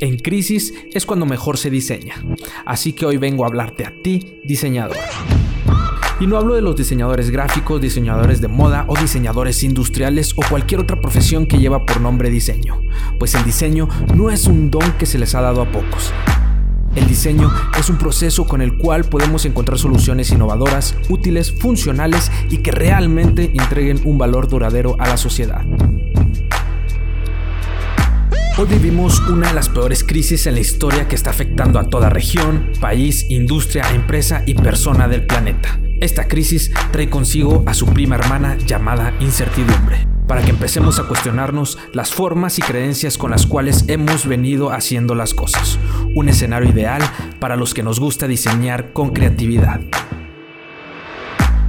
en crisis es cuando mejor se diseña. Así que hoy vengo a hablarte a ti, diseñador. Y no hablo de los diseñadores gráficos, diseñadores de moda o diseñadores industriales o cualquier otra profesión que lleva por nombre diseño, pues el diseño no es un don que se les ha dado a pocos. El diseño es un proceso con el cual podemos encontrar soluciones innovadoras, útiles, funcionales y que realmente entreguen un valor duradero a la sociedad. Hoy vivimos una de las peores crisis en la historia que está afectando a toda región, país, industria, empresa y persona del planeta. Esta crisis trae consigo a su prima hermana llamada incertidumbre, para que empecemos a cuestionarnos las formas y creencias con las cuales hemos venido haciendo las cosas. Un escenario ideal para los que nos gusta diseñar con creatividad.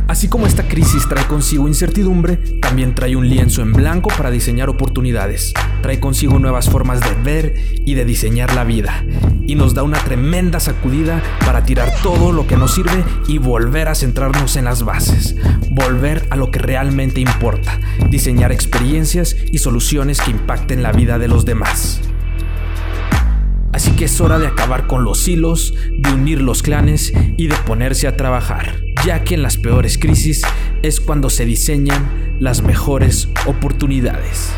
Así como esta crisis trae consigo incertidumbre, también trae un lienzo en blanco para diseñar oportunidades. Trae consigo nuevas formas de ver y de diseñar la vida. Y nos da una tremenda sacudida para tirar todo lo que nos sirve y volver a centrarnos en las bases. Volver a lo que realmente importa. Diseñar experiencias y soluciones que impacten la vida de los demás. Así que es hora de acabar con los hilos, de unir los clanes y de ponerse a trabajar ya que en las peores crisis es cuando se diseñan las mejores oportunidades.